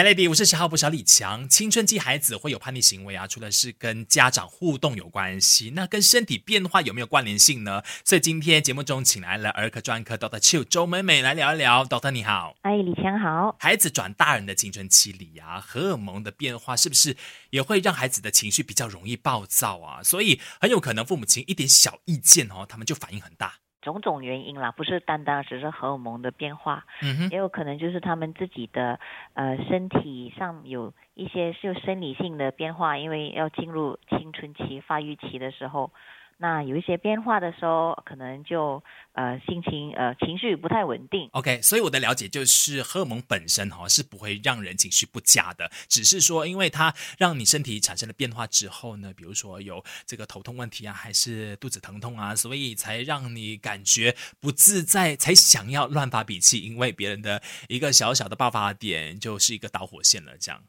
Melody，我是十号不小李强。青春期孩子会有叛逆行为啊，除了是跟家长互动有关系，那跟身体变化有没有关联性呢？所以今天节目中请来了儿科专科 Doctor Chu 周美美来聊一聊。Doctor 你好，哎，李强好。孩子转大人的青春期里啊，荷尔蒙的变化是不是也会让孩子的情绪比较容易暴躁啊？所以很有可能父母亲一点小意见哦，他们就反应很大。种种原因啦，不是单单只是荷尔蒙的变化，嗯，也有可能就是他们自己的呃身体上有一些就生理性的变化，因为要进入青春期发育期的时候。那有一些变化的时候，可能就呃心情呃情绪不太稳定。OK，所以我的了解就是荷尔蒙本身哈是不会让人情绪不佳的，只是说因为它让你身体产生了变化之后呢，比如说有这个头痛问题啊，还是肚子疼痛啊，所以才让你感觉不自在，才想要乱发脾气，因为别人的一个小小的爆发点就是一个导火线了，这样。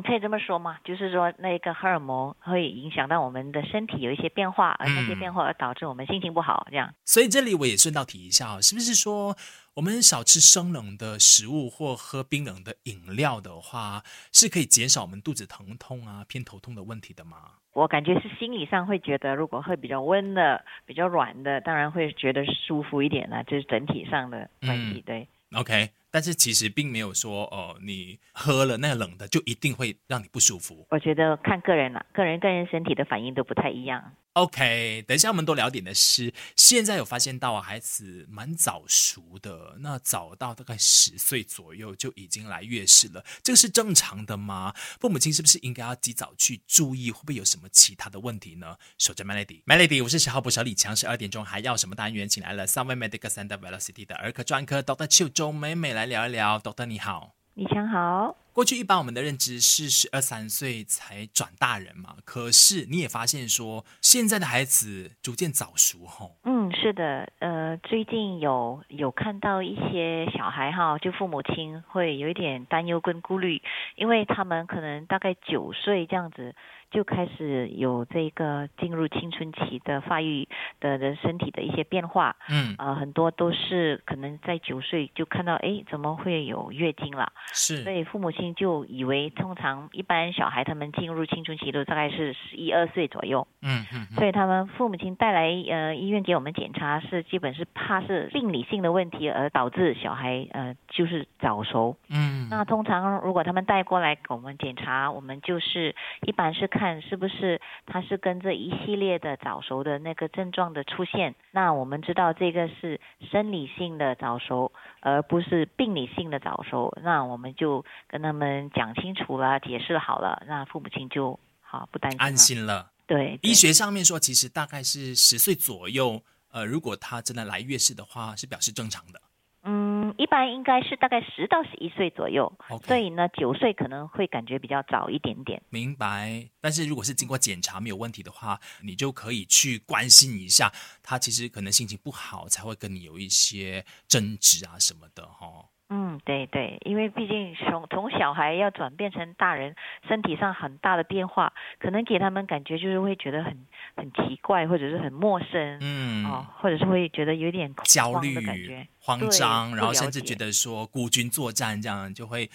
嗯，可以这么说嘛，就是说那个荷尔蒙会影响到我们的身体有一些变化，而那些变化而导致我们心情不好，这样。所以这里我也顺道提一下，是不是说我们少吃生冷的食物或喝冰冷的饮料的话，是可以减少我们肚子疼痛啊、偏头痛的问题的吗？我感觉是心理上会觉得，如果喝比较温的、比较软的，当然会觉得舒服一点呢，就是整体上的关系，对。OK，但是其实并没有说哦，你喝了那冷的就一定会让你不舒服。我觉得看个人了，个人个人身体的反应都不太一样。OK，等一下我们多聊点的是，现在有发现到啊，孩子蛮早熟的，那早到大概十岁左右就已经来月事了，这个是正常的吗？父母亲是不是应该要及早去注意，会不会有什么其他的问题呢？守着 Melody，Melody，我是小号补小李强，十二点钟还要什么单元？请来了 Sunway Medical Center Velocity 的儿科专科 Doctor 邱周美美来聊一聊，Doctor 你好。李强好。过去一般我们的认知是十二三岁才转大人嘛，可是你也发现说现在的孩子逐渐早熟吼。嗯，是的，呃，最近有有看到一些小孩哈，就父母亲会有一点担忧跟顾虑，因为他们可能大概九岁这样子。就开始有这个进入青春期的发育的人身体的一些变化，嗯，啊，很多都是可能在九岁就看到，哎，怎么会有月经了？是，所以父母亲就以为，通常一般小孩他们进入青春期都大概是十一二岁左右，嗯嗯，所以他们父母亲带来呃医院给我们检查，是基本是怕是病理性的问题而导致小孩呃就是早熟，嗯，那通常如果他们带过来给我们检查，我们就是一般是。看是不是它是跟这一系列的早熟的那个症状的出现，那我们知道这个是生理性的早熟，而不是病理性的早熟，那我们就跟他们讲清楚了，解释好了，那父母亲就好不担心安心了。对，医学上面说，其实大概是十岁左右，呃，如果他真的来月事的话，是表示正常的。嗯，一般应该是大概十到十一岁左右，所以呢，九岁可能会感觉比较早一点点。明白。但是如果是经过检查没有问题的话，你就可以去关心一下他，其实可能心情不好才会跟你有一些争执啊什么的哈。嗯，对对，因为毕竟从从小孩要转变成大人，身体上很大的变化，可能给他们感觉就是会觉得很很奇怪，或者是很陌生，嗯，哦，或者是会觉得有点焦虑的感觉、慌张，然后甚至觉得说孤军作战这样就会。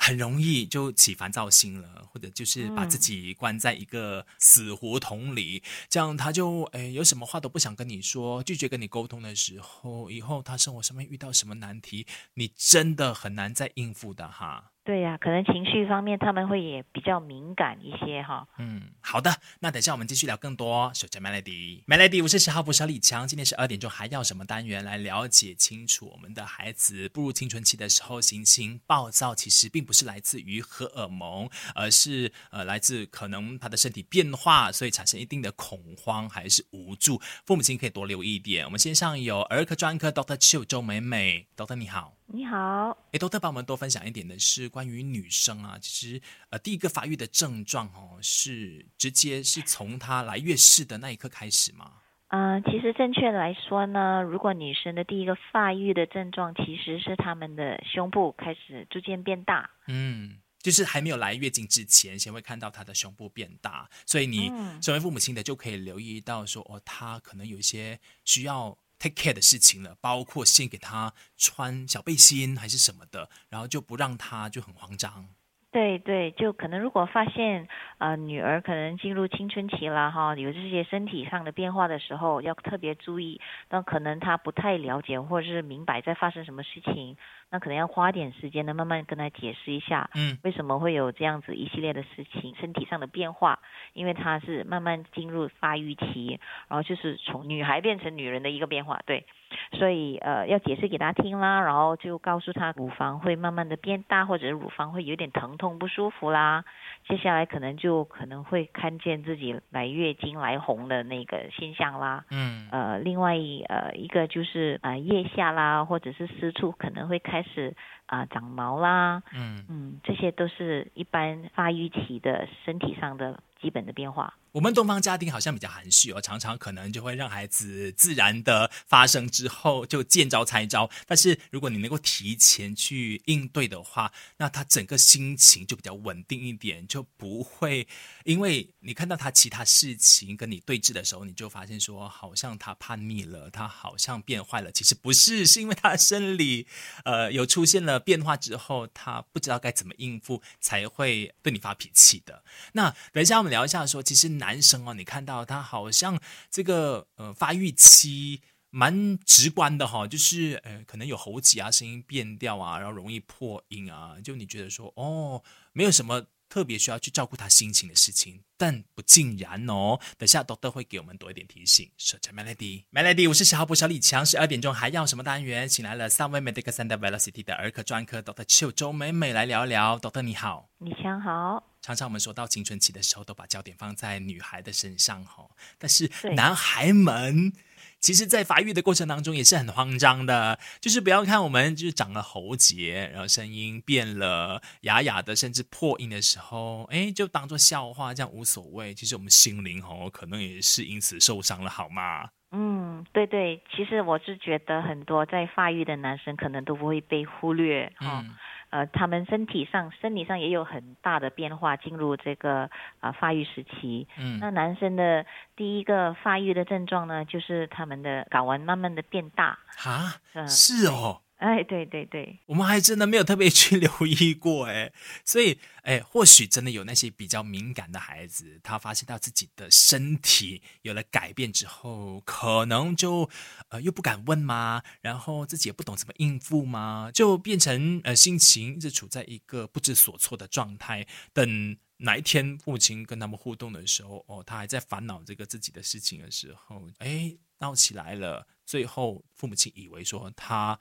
很容易就起烦躁心了，或者就是把自己关在一个死胡同里，这样他就诶有什么话都不想跟你说，拒绝跟你沟通的时候，以后他生活上面遇到什么难题，你真的很难再应付的哈。对呀，可能情绪方面他们会也比较敏感一些哈。嗯，好的，那等下我们继续聊更多。首先，Melody，Melody，我是十号补小李强。今天十二点钟，还要什么单元来了解清楚我们的孩子步入青春期的时候，心情暴躁，其实并不是来自于荷尔蒙，而是呃来自可能他的身体变化，所以产生一定的恐慌还是无助。父母亲可以多留意一点。我们线上有儿科专科 Doctor 邱周美美，Doctor 你好。你好，哎，多特帮我们多分享一点的是关于女生啊，其实呃，第一个发育的症状哦，是直接是从她来月事的那一刻开始吗？嗯，其实正确来说呢，如果女生的第一个发育的症状，其实是她们的胸部开始逐渐变大。嗯，就是还没有来月经之前，先会看到她的胸部变大，所以你身为父母亲的就可以留意到说，哦，她可能有一些需要。Take care 的事情了，包括先给他穿小背心还是什么的，然后就不让他就很慌张。对对，就可能如果发现呃女儿可能进入青春期了哈，有这些身体上的变化的时候，要特别注意。那可能她不太了解或者是明白在发生什么事情，那可能要花点时间呢，慢慢跟她解释一下，嗯，为什么会有这样子一系列的事情，身体上的变化，因为她是慢慢进入发育期，然后就是从女孩变成女人的一个变化，对。所以呃要解释给他听啦，然后就告诉他乳房会慢慢的变大，或者乳房会有点疼痛不舒服啦。接下来可能就可能会看见自己来月经来红的那个现象啦。嗯，呃，另外呃一个就是啊腋下啦，或者是私处可能会开始啊长毛啦。嗯嗯，这些都是一般发育期的身体上的基本的变化。我们东方家庭好像比较含蓄哦，常常可能就会让孩子自然的发生之后就见招拆招。但是如果你能够提前去应对的话，那他整个心情就比较稳定一点，就不会因为你看到他其他事情跟你对峙的时候，你就发现说好像他叛逆了，他好像变坏了。其实不是，是因为他的生理呃有出现了变化之后，他不知道该怎么应付，才会对你发脾气的。那等一下我们聊一下说，其实男生哦，你看到他好像这个呃发育期蛮直观的哈、就是呃可能有喉结啊，声音变调啊，然后容易破音啊，就你觉得说哦，没有什么特别需要去照顾他心情的事情，但不尽然哦。等下 Doctor 会给我们多一点提醒。守着 Melody，Melody，我是小号部小李强，十二点钟还要什么单元？请来了三位 Medical Center Velocity 的儿科专科 Doctor 邱周美美来聊聊。Doctor 你好。李强好？常常我们说到青春期的时候，都把焦点放在女孩的身上哈，但是男孩们其实，在发育的过程当中也是很慌张的。就是不要看我们就是长了喉结，然后声音变了哑哑的，甚至破音的时候，哎，就当做笑话，这样无所谓。其实我们心灵哦，可能也是因此受伤了，好吗？嗯，对对，其实我是觉得很多在发育的男生可能都不会被忽略哈、嗯呃，他们身体上、生理上也有很大的变化，进入这个啊、发育时期。嗯那男生的第一个发育的症状呢，就是他们的睾丸慢慢的变大。啊，嗯、是哦。哎，对对对，我们还真的没有特别去 留意过哎，所以哎，或许真的有那些比较敏感的孩子，他发现到自己的身体有了改变之后，可能就呃又不敢问吗？然后自己也不懂怎么应付吗？就变成呃心情一直处在一个不知所措的状态，等。哪一天父母亲跟他们互动的时候，哦，他还在烦恼这个自己的事情的时候，哎，闹起来了。最后父母亲以为说他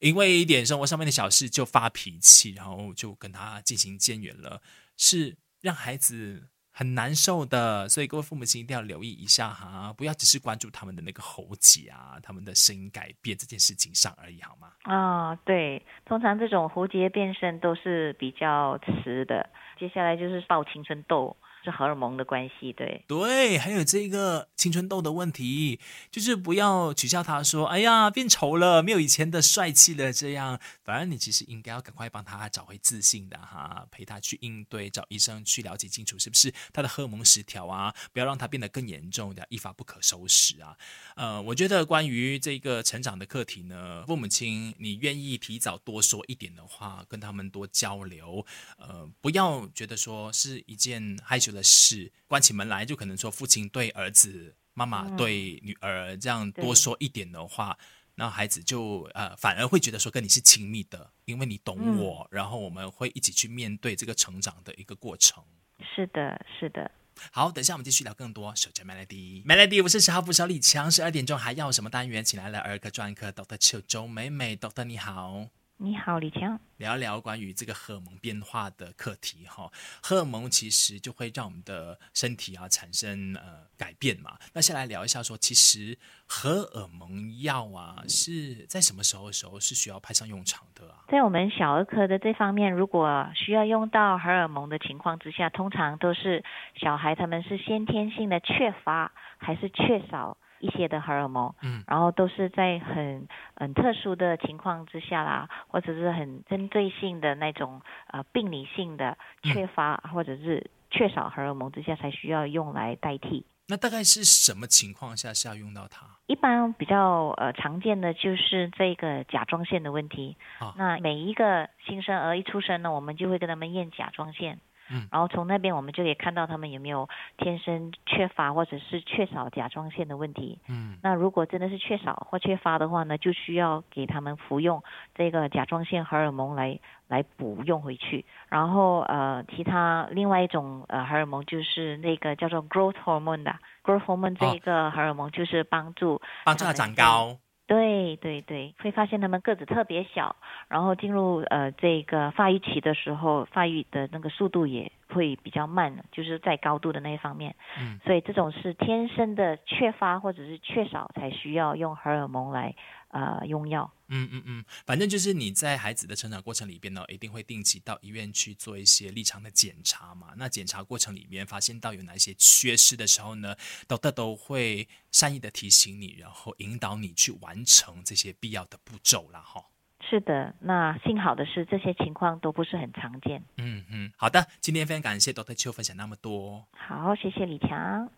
因为一点生活上面的小事就发脾气，然后就跟他进行渐远了，是让孩子很难受的。所以各位父母亲一定要留意一下哈，不要只是关注他们的那个喉结啊、他们的声音改变这件事情上而已，好吗？啊、对，通常这种喉结变声都是比较迟的，接下来就是爆青春痘，是荷尔蒙的关系，对。对，还有这个青春痘的问题，就是不要取笑他说：“哎呀，变丑了，没有以前的帅气了。”这样，反而你其实应该要赶快帮他找回自信的哈，陪他去应对，找医生去了解清楚是不是他的荷尔蒙失调啊，不要让他变得更严重的，一发不可收拾啊。呃，我觉得关于这个成长的课题呢，父母亲你愿意提早多说一点的话，跟他们多交流，呃，不要觉得说是一件害羞的事，关起门来就可能说父亲对儿子、妈妈对女儿这样多对说一点的话。那孩子就呃反而会觉得说跟你是亲密的，因为你懂我，然后我们会一起去面对这个成长的一个过程。是的，是的。好，等一下我们继续聊更多。守着 Melody，Melody，我是十号副小李强。十二点钟还要什么单元？请来了儿科专科 Doctor 邱周美美，Doctor 你好。你好，李强。聊一聊关于这个荷尔蒙变化的课题哈，荷尔蒙其实就会让我们的身体啊产生呃改变嘛。那先来聊一下说，其实荷尔蒙药啊是在什么时候的时候是需要派上用场的啊？在我们小儿科的这方面，如果需要用到荷尔蒙的情况之下，通常都是小孩他们是先天性的缺乏还是缺少一些的荷尔蒙，嗯，然后都是在很很特殊的情况之下啦，或者是很针对性的那种呃病理性的缺乏、或者是缺少荷尔蒙之下才需要用来代替。那大概是什么情况下是要用到它？一般比较呃常见的就是这个甲状腺的问题。啊那每一个新生儿一出生呢，我们就会跟他们验甲状腺。嗯然后从那边我们就可以看到他们有没有天生缺乏或者是缺少甲状腺的问题。嗯那如果真的是缺少或缺乏的话呢，就需要给他们服用这个甲状腺荷尔蒙来来补用回去。然后呃，其他另外一种呃荷尔蒙就是那个叫做 growth hormone 的 growth hormone 这一个荷尔蒙就是帮助帮助它长高。对对对，会发现他们个子特别小，然后进入呃这个发育期的时候，发育的那个速度也会比较慢，就是在高度的那一方面。嗯，所以这种是天生的缺乏或者是缺少才需要用荷尔蒙来呃用药。嗯嗯嗯，反正就是你在孩子的成长过程里边呢，一定会定期到医院去做一些立场的检查嘛。那检查过程里面发现到有哪一些缺失的时候呢，doctor 都会善意的提醒你，然后引导你去完成这些必要的步骤啦，哈。是的，那幸好的是这些情况都不是很常见。嗯嗯，好的，今天非常感谢 doctor 邱分享那么多。好，谢谢李强。